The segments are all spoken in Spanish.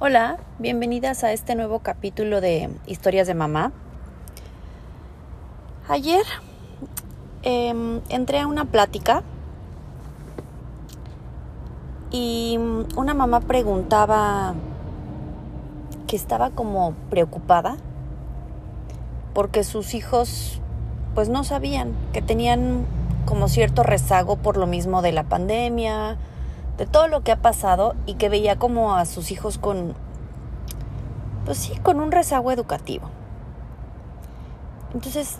Hola, bienvenidas a este nuevo capítulo de Historias de Mamá. Ayer em, entré a una plática y una mamá preguntaba que estaba como preocupada porque sus hijos pues no sabían que tenían como cierto rezago por lo mismo de la pandemia, de todo lo que ha pasado y que veía como a sus hijos con, pues sí, con un rezago educativo. Entonces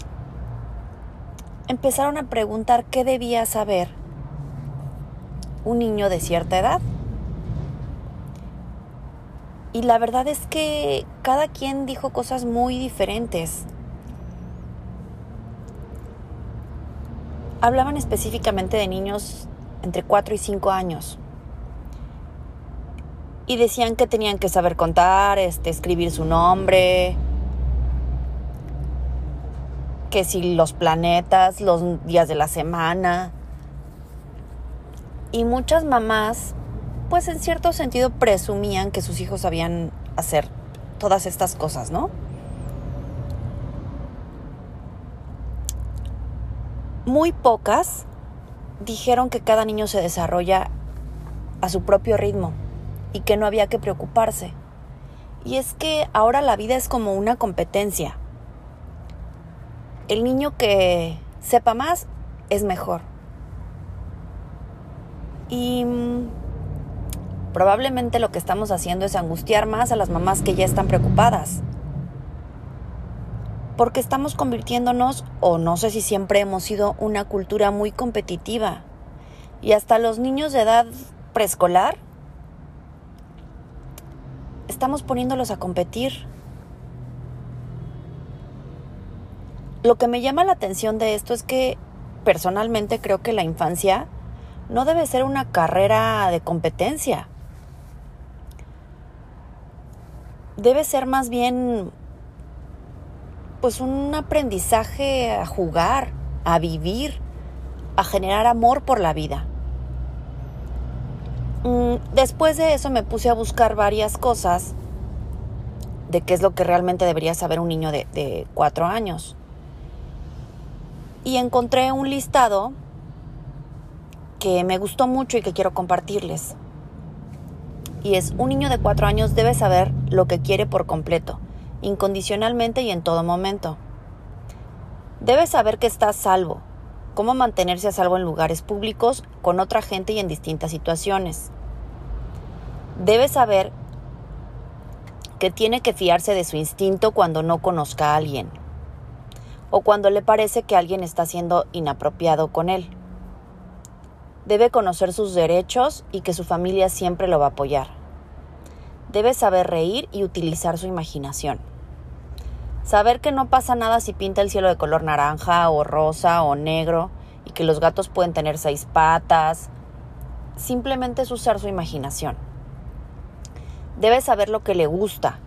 empezaron a preguntar qué debía saber un niño de cierta edad. Y la verdad es que cada quien dijo cosas muy diferentes. Hablaban específicamente de niños entre 4 y 5 años y decían que tenían que saber contar, este, escribir su nombre, que si los planetas, los días de la semana. Y muchas mamás, pues en cierto sentido presumían que sus hijos sabían hacer todas estas cosas, ¿no? Muy pocas dijeron que cada niño se desarrolla a su propio ritmo y que no había que preocuparse. Y es que ahora la vida es como una competencia. El niño que sepa más es mejor. Y mm, probablemente lo que estamos haciendo es angustiar más a las mamás que ya están preocupadas. Porque estamos convirtiéndonos, o no sé si siempre hemos sido, una cultura muy competitiva. Y hasta los niños de edad preescolar estamos poniéndolos a competir. Lo que me llama la atención de esto es que personalmente creo que la infancia no debe ser una carrera de competencia. Debe ser más bien pues un aprendizaje a jugar, a vivir, a generar amor por la vida. Mm, después de eso me puse a buscar varias cosas de qué es lo que realmente debería saber un niño de, de cuatro años. Y encontré un listado que me gustó mucho y que quiero compartirles. Y es, un niño de cuatro años debe saber lo que quiere por completo, incondicionalmente y en todo momento. Debe saber que está a salvo, cómo mantenerse a salvo en lugares públicos, con otra gente y en distintas situaciones. Debe saber que tiene que fiarse de su instinto cuando no conozca a alguien o cuando le parece que alguien está siendo inapropiado con él. Debe conocer sus derechos y que su familia siempre lo va a apoyar. Debe saber reír y utilizar su imaginación. Saber que no pasa nada si pinta el cielo de color naranja o rosa o negro y que los gatos pueden tener seis patas. Simplemente es usar su imaginación. Debe saber lo que le gusta.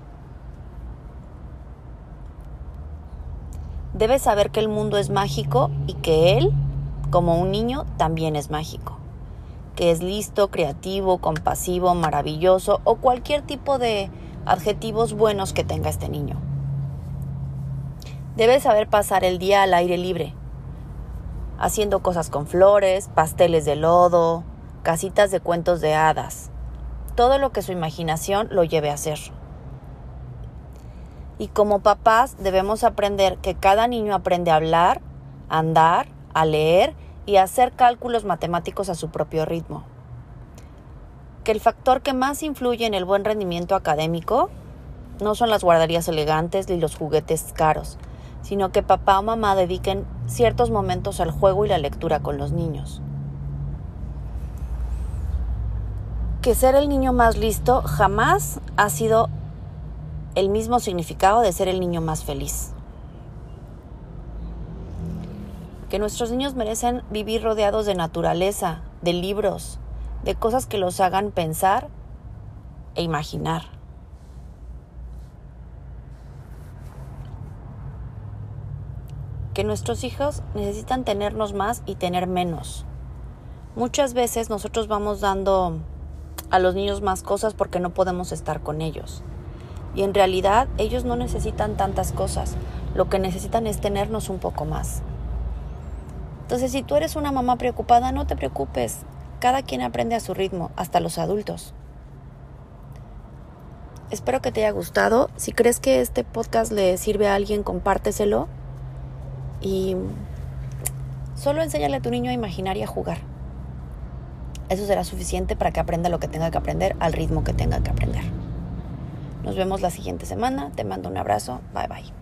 Debe saber que el mundo es mágico y que él, como un niño, también es mágico. Que es listo, creativo, compasivo, maravilloso o cualquier tipo de adjetivos buenos que tenga este niño. Debe saber pasar el día al aire libre, haciendo cosas con flores, pasteles de lodo, casitas de cuentos de hadas, todo lo que su imaginación lo lleve a hacer. Y como papás debemos aprender que cada niño aprende a hablar, a andar, a leer y a hacer cálculos matemáticos a su propio ritmo. Que el factor que más influye en el buen rendimiento académico no son las guarderías elegantes ni los juguetes caros, sino que papá o mamá dediquen ciertos momentos al juego y la lectura con los niños. Que ser el niño más listo jamás ha sido el mismo significado de ser el niño más feliz. Que nuestros niños merecen vivir rodeados de naturaleza, de libros, de cosas que los hagan pensar e imaginar. Que nuestros hijos necesitan tenernos más y tener menos. Muchas veces nosotros vamos dando a los niños más cosas porque no podemos estar con ellos. Y en realidad ellos no necesitan tantas cosas, lo que necesitan es tenernos un poco más. Entonces si tú eres una mamá preocupada, no te preocupes, cada quien aprende a su ritmo, hasta los adultos. Espero que te haya gustado. Si crees que este podcast le sirve a alguien, compárteselo. Y solo enséñale a tu niño a imaginar y a jugar. Eso será suficiente para que aprenda lo que tenga que aprender al ritmo que tenga que aprender. Nos vemos la siguiente semana. Te mando un abrazo. Bye bye.